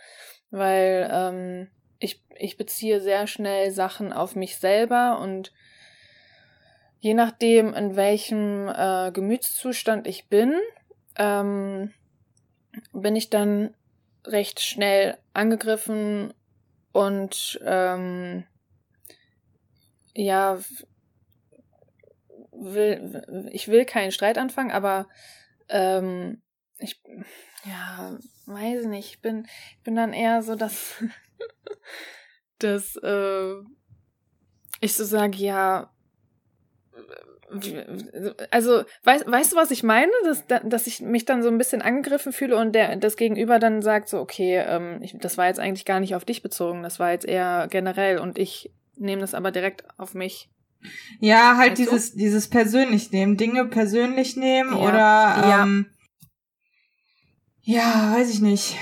weil ähm, ich, ich beziehe sehr schnell Sachen auf mich selber und je nachdem, in welchem äh, Gemütszustand ich bin, ähm, bin ich dann recht schnell angegriffen und ähm, ja, will, ich will keinen Streit anfangen, aber ähm, ich, ja, weiß nicht, ich bin, bin dann eher so, dass, dass äh, ich so sage, ja, also, weißt, weißt du, was ich meine? Dass, dass ich mich dann so ein bisschen angegriffen fühle und der, das Gegenüber dann sagt so, okay, ähm, ich, das war jetzt eigentlich gar nicht auf dich bezogen, das war jetzt eher generell und ich nehme das aber direkt auf mich. Ja, halt weißt dieses, dieses persönlich nehmen, Dinge persönlich nehmen ja. oder, ähm, ja. ja, weiß ich nicht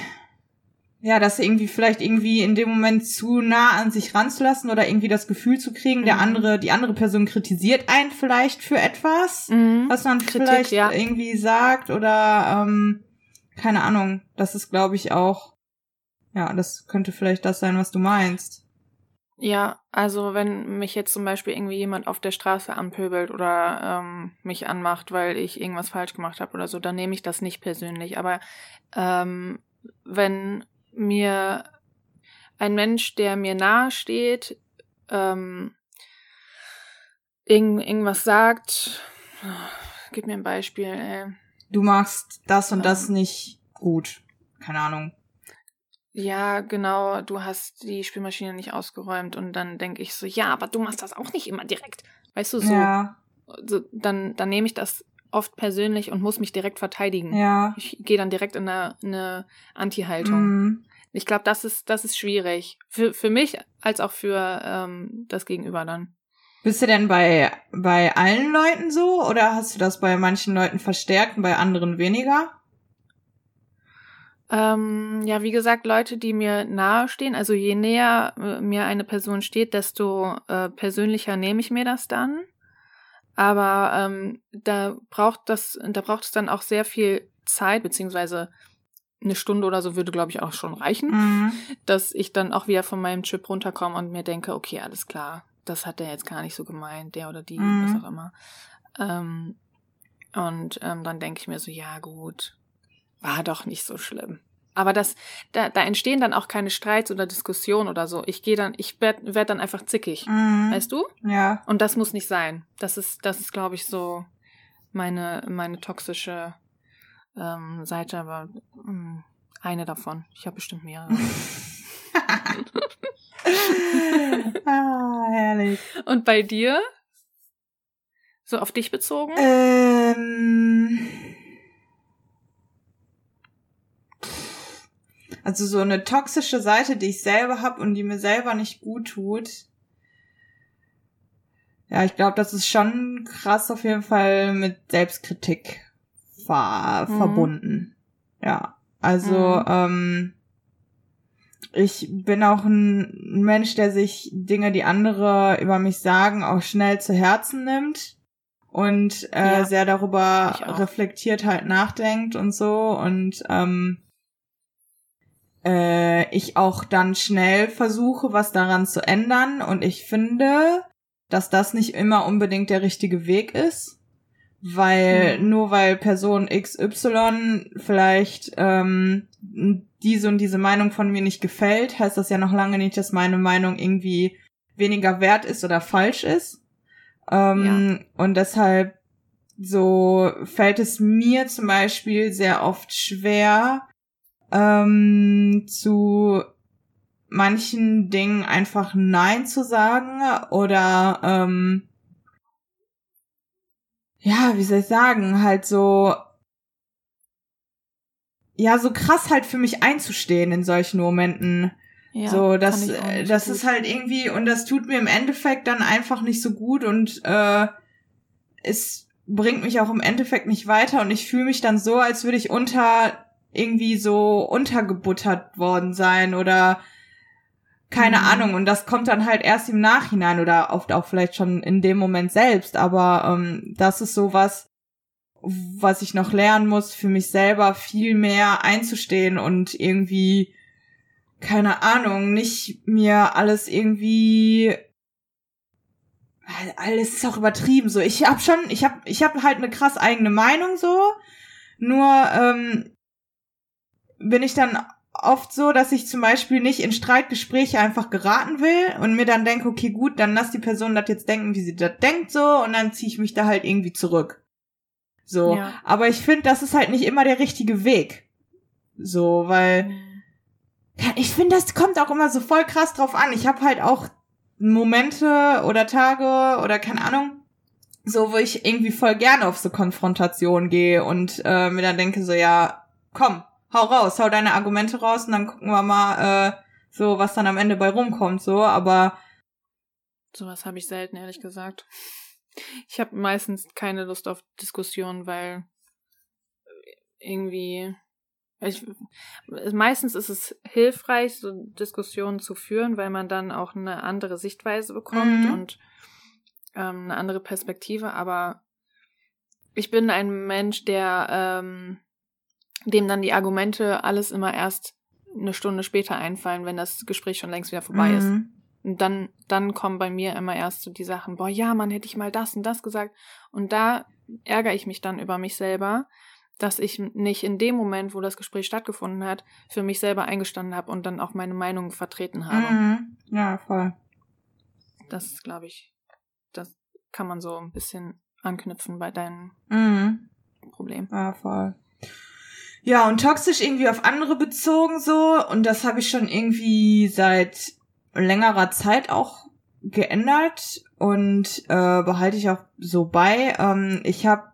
ja, das irgendwie vielleicht irgendwie in dem Moment zu nah an sich ranzulassen oder irgendwie das Gefühl zu kriegen, mhm. der andere, die andere Person kritisiert einen vielleicht für etwas, mhm. was man Kritik, vielleicht ja. irgendwie sagt oder ähm, keine Ahnung. Das ist, glaube ich, auch, ja, das könnte vielleicht das sein, was du meinst. Ja, also wenn mich jetzt zum Beispiel irgendwie jemand auf der Straße anpöbelt oder ähm, mich anmacht, weil ich irgendwas falsch gemacht habe oder so, dann nehme ich das nicht persönlich. Aber ähm, wenn mir ein Mensch, der mir nahe steht, ähm, irgend, irgendwas sagt, gib mir ein Beispiel. Ey. Du machst das und das ähm, nicht gut. Keine Ahnung. Ja, genau, du hast die Spülmaschine nicht ausgeräumt und dann denke ich so, ja, aber du machst das auch nicht immer direkt. Weißt du, so, ja. so dann, dann nehme ich das oft persönlich und muss mich direkt verteidigen. Ja. Ich gehe dann direkt in eine, eine Anti-Haltung. Mm. Ich glaube, das ist, das ist schwierig. Für, für mich als auch für ähm, das Gegenüber dann. Bist du denn bei, bei allen Leuten so oder hast du das bei manchen Leuten verstärkt und bei anderen weniger? Ähm, ja, wie gesagt, Leute, die mir nahe stehen, also je näher äh, mir eine Person steht, desto äh, persönlicher nehme ich mir das dann. Aber ähm, da braucht das, da braucht es dann auch sehr viel Zeit, beziehungsweise eine Stunde oder so würde, glaube ich, auch schon reichen, mhm. dass ich dann auch wieder von meinem Chip runterkomme und mir denke, okay, alles klar, das hat der jetzt gar nicht so gemeint, der oder die, mhm. was auch immer. Ähm, und ähm, dann denke ich mir so, ja gut, war doch nicht so schlimm. Aber das, da, da entstehen dann auch keine Streits oder Diskussionen oder so. Ich gehe dann, ich werde werd dann einfach zickig, mhm. weißt du? Ja. Und das muss nicht sein. Das ist, das ist, glaube ich, so meine, meine toxische ähm, Seite, aber mh, hm, eine davon. Ich habe bestimmt mehrere. ah, herrlich. Und bei dir? So auf dich bezogen? Ähm, also so eine toxische Seite, die ich selber habe und die mir selber nicht gut tut. Ja, ich glaube, das ist schon krass auf jeden Fall mit Selbstkritik ver mhm. verbunden. Ja, also mhm. ähm, ich bin auch ein Mensch, der sich Dinge, die andere über mich sagen, auch schnell zu Herzen nimmt und äh, ja, sehr darüber reflektiert halt nachdenkt und so und ähm, äh, ich auch dann schnell versuche, was daran zu ändern und ich finde, dass das nicht immer unbedingt der richtige Weg ist, weil mhm. nur weil Person XY vielleicht ähm, diese und diese Meinung von mir nicht gefällt, heißt das ja noch lange nicht, dass meine Meinung irgendwie weniger wert ist oder falsch ist. Ähm, ja. Und deshalb so fällt es mir zum Beispiel sehr oft schwer, ähm, zu manchen Dingen einfach Nein zu sagen oder ähm, ja, wie soll ich sagen, halt so ja, so krass halt für mich einzustehen in solchen Momenten. Ja, so, das, das ist halt irgendwie, und das tut mir im Endeffekt dann einfach nicht so gut und äh, es bringt mich auch im Endeffekt nicht weiter und ich fühle mich dann so, als würde ich unter irgendwie so untergebuttert worden sein oder keine mhm. Ahnung. Und das kommt dann halt erst im Nachhinein oder oft auch vielleicht schon in dem Moment selbst. Aber ähm, das ist sowas, was ich noch lernen muss, für mich selber viel mehr einzustehen und irgendwie keine Ahnung, nicht mir alles irgendwie alles ist auch übertrieben so. Ich hab schon, ich hab ich hab halt eine krass eigene Meinung so. Nur ähm, bin ich dann oft so, dass ich zum Beispiel nicht in Streitgespräche einfach geraten will und mir dann denke, okay, gut, dann lass die Person das jetzt denken, wie sie das denkt so und dann ziehe ich mich da halt irgendwie zurück. So, ja. aber ich finde, das ist halt nicht immer der richtige Weg. So, weil mhm ich finde, das kommt auch immer so voll krass drauf an. Ich habe halt auch Momente oder Tage oder keine Ahnung, so wo ich irgendwie voll gerne auf so Konfrontation gehe und äh, mir dann denke so, ja, komm, hau raus, hau deine Argumente raus und dann gucken wir mal äh, so, was dann am Ende bei rumkommt, so, aber sowas habe ich selten, ehrlich gesagt. Ich habe meistens keine Lust auf Diskussionen, weil irgendwie ich, meistens ist es hilfreich, so Diskussionen zu führen, weil man dann auch eine andere Sichtweise bekommt mhm. und ähm, eine andere Perspektive. Aber ich bin ein Mensch, der ähm, dem dann die Argumente alles immer erst eine Stunde später einfallen, wenn das Gespräch schon längst wieder vorbei mhm. ist. Und dann, dann kommen bei mir immer erst so die Sachen, boah, ja, man hätte ich mal das und das gesagt. Und da ärgere ich mich dann über mich selber, dass ich nicht in dem Moment, wo das Gespräch stattgefunden hat, für mich selber eingestanden habe und dann auch meine Meinung vertreten habe. Mhm. Ja, voll. Das ist, glaube ich, das kann man so ein bisschen anknüpfen bei deinem mhm. Problem. Ja, voll. Ja, und toxisch irgendwie auf andere bezogen so. Und das habe ich schon irgendwie seit längerer Zeit auch geändert und äh, behalte ich auch so bei. Ähm, ich habe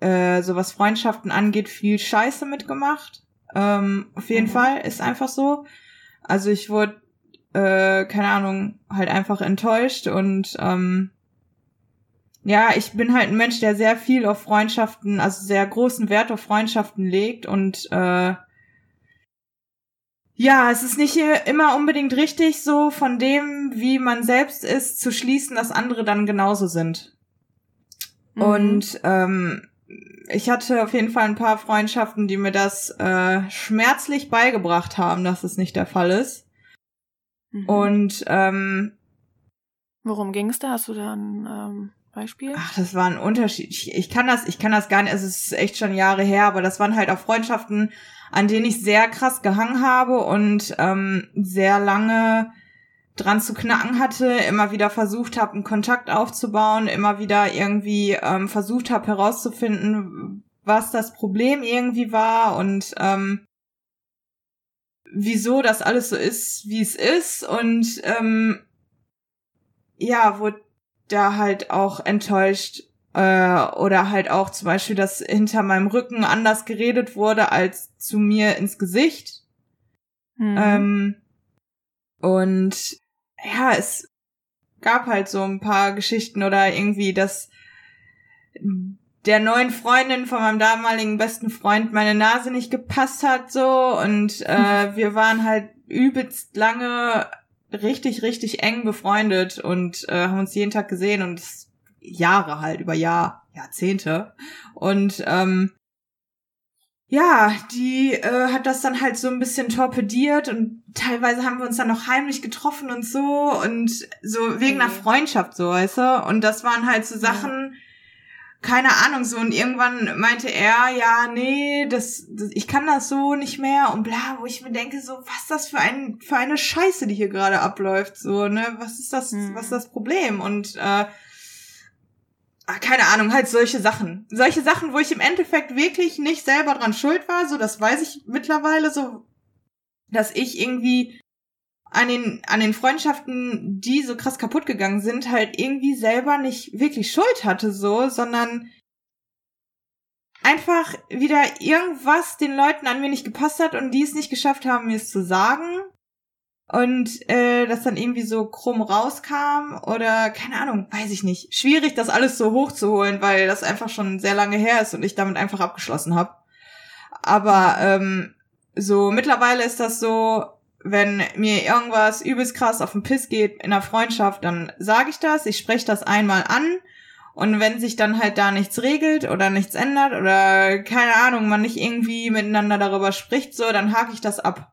äh, so was Freundschaften angeht, viel Scheiße mitgemacht. Ähm, auf jeden mhm. Fall, ist einfach so. Also ich wurde, äh, keine Ahnung, halt einfach enttäuscht und ähm, ja, ich bin halt ein Mensch, der sehr viel auf Freundschaften, also sehr großen Wert auf Freundschaften legt und äh, ja, es ist nicht immer unbedingt richtig, so von dem, wie man selbst ist, zu schließen, dass andere dann genauso sind. Mhm. Und ähm, ich hatte auf jeden Fall ein paar Freundschaften, die mir das äh, schmerzlich beigebracht haben, dass es nicht der Fall ist. Mhm. Und ähm, worum ging es da? Hast du da ein ähm, Beispiel? Ach, das war ein Unterschied. Ich, ich kann das, ich kann das gar nicht. Es ist echt schon Jahre her, aber das waren halt auch Freundschaften, an denen ich sehr krass gehangen habe und ähm, sehr lange dran zu knacken hatte, immer wieder versucht habe, einen Kontakt aufzubauen, immer wieder irgendwie ähm, versucht habe herauszufinden, was das Problem irgendwie war und ähm, wieso das alles so ist, wie es ist und ähm, ja, wurde da halt auch enttäuscht äh, oder halt auch zum Beispiel, dass hinter meinem Rücken anders geredet wurde als zu mir ins Gesicht. Mhm. Ähm, und ja, es gab halt so ein paar Geschichten oder irgendwie, dass der neuen Freundin von meinem damaligen besten Freund meine Nase nicht gepasst hat so und äh, wir waren halt übelst lange richtig richtig eng befreundet und äh, haben uns jeden Tag gesehen und Jahre halt über Jahr Jahrzehnte und ähm, ja, die äh, hat das dann halt so ein bisschen torpediert und teilweise haben wir uns dann noch heimlich getroffen und so und so wegen okay. einer Freundschaft so, weißt du? Und das waren halt so Sachen, ja. Keine Ahnung so und irgendwann meinte er, ja, nee, das, das ich kann das so nicht mehr und bla, wo ich mir denke so, was das für ein für eine Scheiße, die hier gerade abläuft, so, ne? Was ist das hm. was ist das Problem und äh, Ah, keine Ahnung, halt solche Sachen. Solche Sachen, wo ich im Endeffekt wirklich nicht selber dran schuld war, so das weiß ich mittlerweile so, dass ich irgendwie an den, an den Freundschaften, die so krass kaputt gegangen sind, halt irgendwie selber nicht wirklich Schuld hatte, so, sondern einfach wieder irgendwas den Leuten an mir nicht gepasst hat und die es nicht geschafft haben, mir es zu sagen und äh, das dann irgendwie so krumm rauskam oder keine Ahnung, weiß ich nicht. Schwierig, das alles so hochzuholen, weil das einfach schon sehr lange her ist und ich damit einfach abgeschlossen habe. Aber ähm, so mittlerweile ist das so, wenn mir irgendwas übelst krass auf den Piss geht in der Freundschaft, dann sage ich das, ich spreche das einmal an und wenn sich dann halt da nichts regelt oder nichts ändert oder keine Ahnung, man nicht irgendwie miteinander darüber spricht, so, dann hake ich das ab.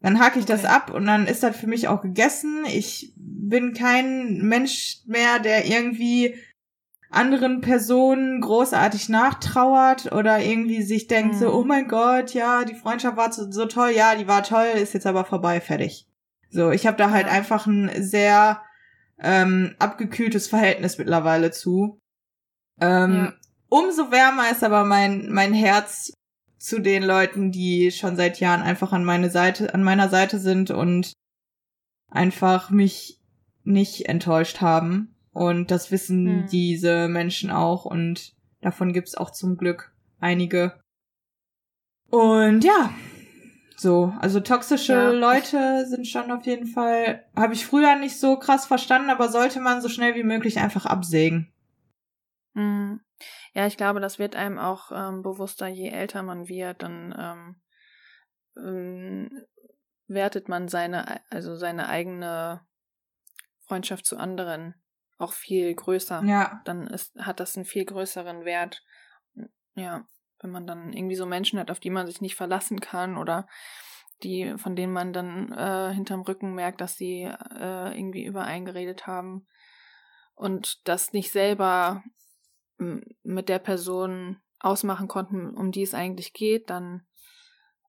Dann hake ich okay. das ab und dann ist das für mich auch gegessen. Ich bin kein Mensch mehr, der irgendwie anderen Personen großartig nachtrauert oder irgendwie sich denkt mhm. so, oh mein Gott, ja, die Freundschaft war so, so, toll, ja, die war toll, ist jetzt aber vorbei, fertig. So, ich habe da halt einfach ein sehr ähm, abgekühltes Verhältnis mittlerweile zu. Ähm, ja. Umso wärmer ist aber mein mein Herz zu den Leuten, die schon seit Jahren einfach an meine Seite, an meiner Seite sind und einfach mich nicht enttäuscht haben. Und das wissen hm. diese Menschen auch und davon gibt's auch zum Glück einige. Und ja, so, also toxische ja. Leute sind schon auf jeden Fall, habe ich früher nicht so krass verstanden, aber sollte man so schnell wie möglich einfach absägen. Mhm. Ja, ich glaube, das wird einem auch ähm, bewusster, je älter man wird, dann ähm, ähm, wertet man seine, also seine eigene Freundschaft zu anderen auch viel größer. Ja. Dann ist, hat das einen viel größeren Wert. Ja, wenn man dann irgendwie so Menschen hat, auf die man sich nicht verlassen kann oder die, von denen man dann äh, hinterm Rücken merkt, dass sie äh, irgendwie übereingeredet haben und das nicht selber mit der Person ausmachen konnten, um die es eigentlich geht, dann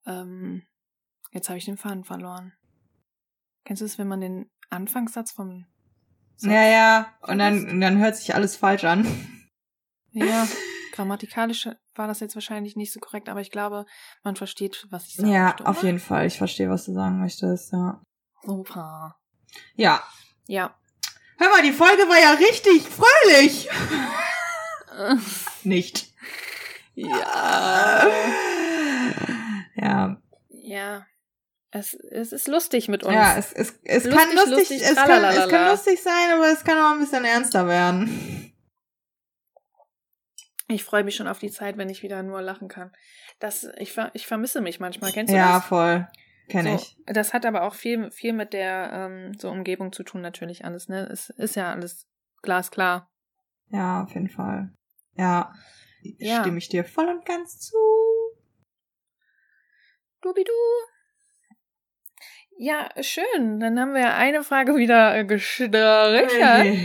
ähm, jetzt habe ich den Faden verloren. Kennst du es, wenn man den Anfangssatz vom Satz Ja, ja, und dann, und dann hört sich alles falsch an. Ja, grammatikalisch war das jetzt wahrscheinlich nicht so korrekt, aber ich glaube, man versteht, was ich sage. Ja, möchte, auf jeden Fall. Ich verstehe, was du sagen möchtest, ja. Super. Ja. Ja. Hör mal, die Folge war ja richtig fröhlich. Nicht. Ja. Ja. Ja. Es, es ist lustig mit uns. Ja, es, es, es lustig, kann lustig, lustig es, kann, es kann lustig sein, aber es kann auch ein bisschen ernster werden. Ich freue mich schon auf die Zeit, wenn ich wieder nur lachen kann. Das, ich, ich vermisse mich manchmal. Kennst du ja, das? Ja, voll. Kenne so, ich. Das hat aber auch viel, viel mit der ähm, so Umgebung zu tun, natürlich alles, ne? Es ist ja alles glasklar. Ja, auf jeden Fall. Ja, ja. stimme ich dir voll und ganz zu. Dubidu. Ja, schön. Dann haben wir eine Frage wieder gestrichen.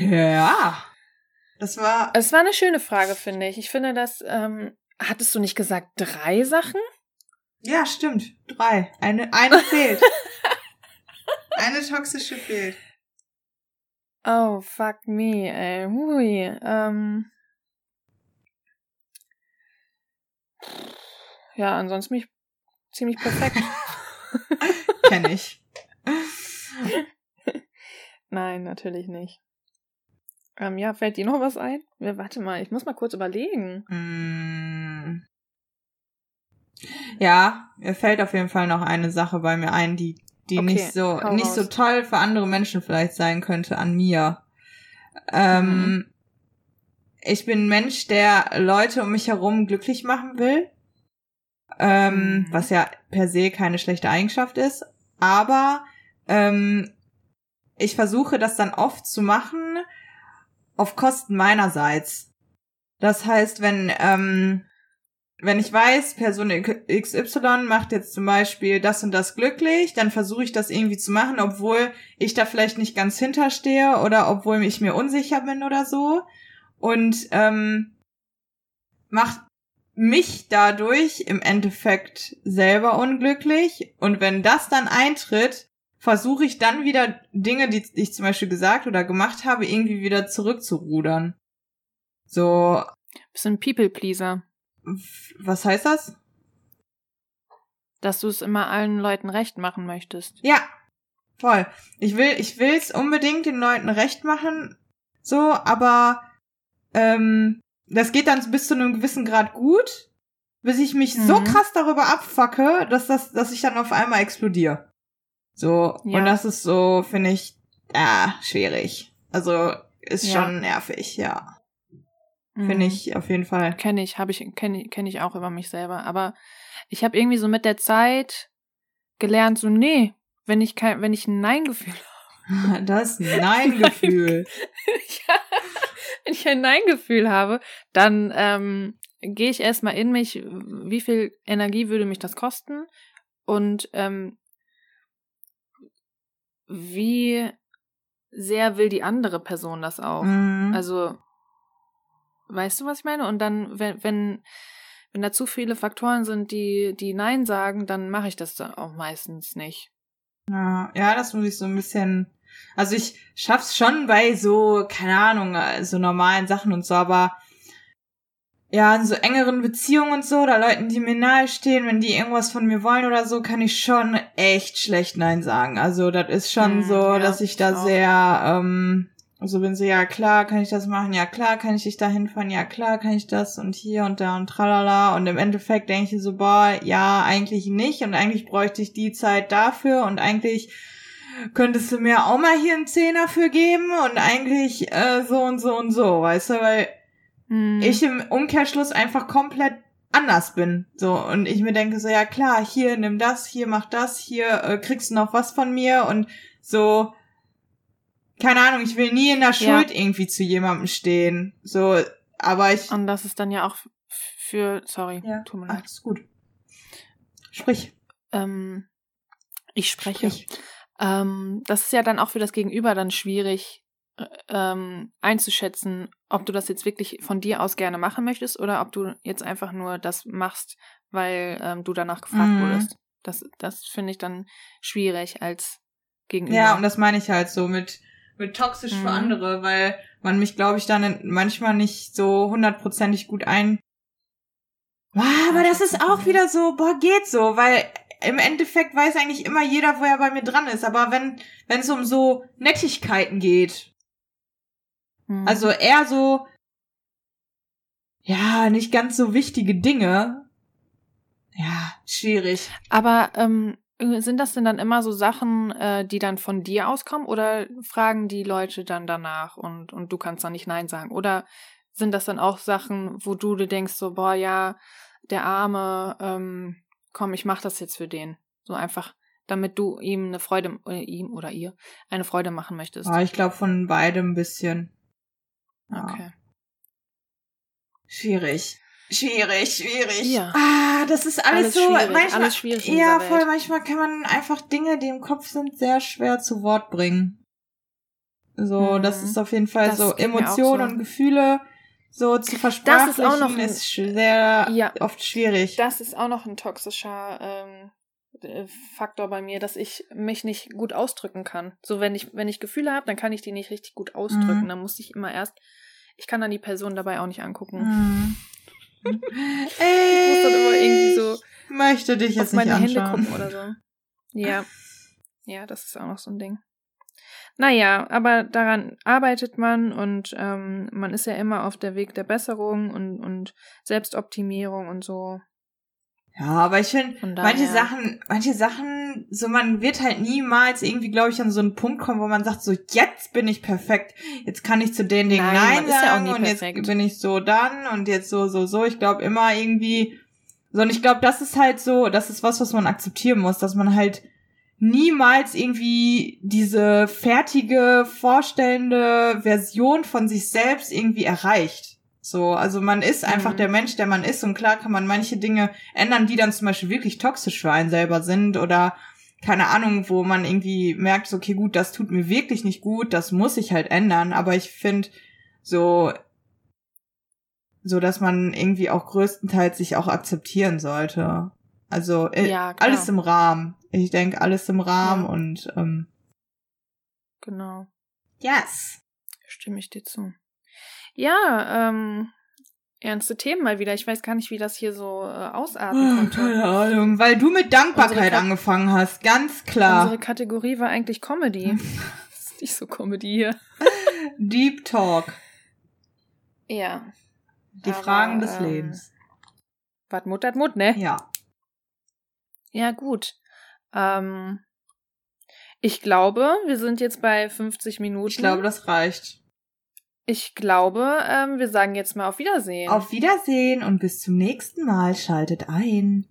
Ja. Das war. Es war eine schöne Frage, finde ich. Ich finde, das, ähm, hattest du nicht gesagt drei Sachen? Ja, stimmt. Drei. Eine, eine fehlt. eine toxische fehlt. Oh, fuck me, ey. Hui. Ähm. Ja, ansonsten bin ich ziemlich perfekt. Kenn ich. Nein, natürlich nicht. Ähm, ja, fällt dir noch was ein? Ja, warte mal, ich muss mal kurz überlegen. Mm. Ja, mir fällt auf jeden Fall noch eine Sache bei mir ein, die, die Okay, nicht so, nicht raus. so toll für andere Menschen vielleicht sein könnte an mir. Ähm, Mhm. Ich bin ein Mensch, der Leute um mich herum glücklich machen will. Ähm, Mhm. Was ja per se keine schlechte Eigenschaft ist. Aber ähm, ich versuche das dann oft zu machen auf Kosten meinerseits. Das heißt, wenn, ähm, wenn ich weiß, Person XY macht jetzt zum Beispiel das und das glücklich, dann versuche ich das irgendwie zu machen, obwohl ich da vielleicht nicht ganz hinterstehe oder obwohl ich mir unsicher bin oder so. Und ähm, macht mich dadurch im Endeffekt selber unglücklich. Und wenn das dann eintritt, versuche ich dann wieder Dinge, die ich zum Beispiel gesagt oder gemacht habe, irgendwie wieder zurückzurudern. So, Bist ein People-Pleaser. was heißt das? Dass du es immer allen Leuten recht machen möchtest. Ja, voll. Ich will, ich will's unbedingt den Leuten recht machen, so, aber ähm, das geht dann bis zu einem gewissen Grad gut, bis ich mich so Mhm. krass darüber abfacke, dass das, dass ich dann auf einmal explodiere. So, Ja. und das ist so, finde ich, ja, schwierig. Also, ist Ja. schon nervig, ja. Mhm. Finde ich auf jeden Fall. Kenne ich, habe ich, kenne kenn ich auch über mich selber. Aber ich habe irgendwie so mit der Zeit gelernt, so, nee, wenn ich kein, wenn ich ein Nein-Gefühl Das Nein-Gefühl. ja, wenn ich ein Nein-Gefühl habe, dann ähm, gehe ich erstmal in mich, wie viel Energie würde mich das kosten und ähm, wie sehr will die andere Person das auch. Mhm. Also, weißt du, was ich meine? Und dann, wenn, wenn, wenn da zu viele Faktoren sind, die, die Nein sagen, dann mache ich das dann auch meistens nicht. Ja, ja, das muss ich so ein bisschen. Also ich schaff's schon bei so, keine Ahnung, äh, so normalen Sachen und so, aber ja, in so engeren Beziehungen und so, oder Leuten, die mir nahestehen, wenn die irgendwas von mir wollen oder so, kann ich schon echt schlecht Nein sagen. Also das ist schon Hm, so, ja, dass ich da auch. sehr, ähm, so bin so, ja klar, kann ich das machen, ja klar, kann ich dich da hinfahren, ja klar, kann ich das und hier und da und tralala. Und im Endeffekt denke ich so, boah, ja, eigentlich nicht und eigentlich bräuchte ich die Zeit dafür und eigentlich könntest du mir auch mal hier einen Zehner für geben und eigentlich äh, so und so und so, weißt du, weil Hm. ich im Umkehrschluss einfach komplett anders bin. So, und ich mir denke so, ja klar, hier nimm das, hier mach das, hier äh, kriegst du noch was von mir und so, keine Ahnung, ich will nie in der Ja. Schuld irgendwie zu jemandem stehen. So, aber ich. Und das ist dann ja auch für, sorry, Ja. tut mir Ach, leid. ist gut. Sprich. Ähm, ich spreche. Sprich. Ähm, das ist ja dann auch für das Gegenüber dann schwierig ähm, einzuschätzen, ob du das jetzt wirklich von dir aus gerne machen möchtest oder ob du jetzt einfach nur das machst, weil ähm, du danach gefragt Mhm. wurdest. Das, das finde ich dann schwierig als Gegenüber. Ja, und das meine ich halt so mit, mit toxisch für Mhm. andere, weil man mich, glaube ich, dann manchmal nicht so hundertprozentig gut ein. Ah, aber das ist auch wieder so, boah, geht so, weil im Endeffekt weiß eigentlich immer jeder, wo er bei mir dran ist. Aber wenn, wenn es um so Nettigkeiten geht, Mhm. also eher so, ja, nicht ganz so wichtige Dinge, ja, schwierig. Aber ähm, sind das denn dann immer so Sachen, äh, die dann von dir auskommen oder fragen die Leute dann danach und, und du kannst dann nicht Nein sagen? Oder sind das dann auch Sachen, wo du dir denkst, so, boah, ja, der Arme, ähm, komm, ich mach das jetzt für den. So einfach, damit du ihm eine Freude, äh, ihm oder ihr eine Freude machen möchtest. Ja, ich glaube von beidem ein bisschen. Okay. Schwierig. Schwierig, schwierig. Ja. Ah, das ist alles, Alles so. schwierig, manchmal, alles schwierig ja, voll. Manchmal kann man einfach Dinge, die im Kopf sind, sehr schwer zu Wort bringen. So, Mhm. das ist auf jeden Fall Das so Emotionen so. und Gefühle so zu versprachlichen ist auch noch ein- ist sehr Ja. oft schwierig. Das ist auch noch ein toxischer ähm, äh, Faktor bei mir, dass ich mich nicht gut ausdrücken kann. So, wenn ich, wenn ich Gefühle habe, dann kann ich die nicht richtig gut ausdrücken. Mhm. Dann muss ich immer erst, ich kann dann die Person dabei auch nicht angucken. Mhm. Ich muss dann immer irgendwie so möchte dich auf jetzt meine nicht Hände anschauen. gucken oder so. Ja. Ja, das ist auch noch so ein Ding. Naja, aber daran arbeitet man und ähm, man ist ja immer auf der Weg der Besserung und, und Selbstoptimierung und so. Ja, aber ich finde, manche Sachen, manche Sachen, so man wird halt niemals irgendwie, glaube ich, an so einen Punkt kommen, wo man sagt, so jetzt bin ich perfekt, jetzt kann ich zu den Dingen Nein, Nein, ja sagen nie und perfekt. jetzt bin ich so dann und jetzt so, so, so. Ich glaube immer irgendwie, so und ich glaube, das ist halt so, das ist was, was man akzeptieren muss, dass man halt niemals irgendwie diese fertige, vorstellende Version von sich selbst irgendwie erreicht. So, also man ist einfach Mhm. der Mensch, der man ist und klar kann man manche Dinge ändern, die dann zum Beispiel wirklich toxisch für einen selber sind oder keine Ahnung, wo man irgendwie merkt, so, okay, gut, das tut mir wirklich nicht gut, das muss ich halt ändern, aber ich finde so, so, dass man irgendwie auch größtenteils sich auch akzeptieren sollte. Also äh, Ja, alles im Rahmen. Ich denke, alles im Rahmen Ja. und ähm, Genau. yes. Stimme ich dir zu. Ja, ähm, ernste Themen mal wieder. Ich weiß gar nicht, wie das hier so äh, ausarten Oh, konnte. keine Ahnung, weil du mit Dankbarkeit angefangen hast, ganz klar. Unsere Kategorie war eigentlich Comedy. das ist nicht so Comedy hier. Deep Talk, Ja. die Aber, Fragen des ähm, Lebens. Wat Mut, dat Mut, ne? Ja. Ja, gut. Ähm, ich glaube, wir sind jetzt bei 50 Minuten. Ich glaube, das reicht. Ich glaube, ähm, wir sagen jetzt mal auf Wiedersehen. Auf Wiedersehen und bis zum nächsten Mal. Schaltet ein.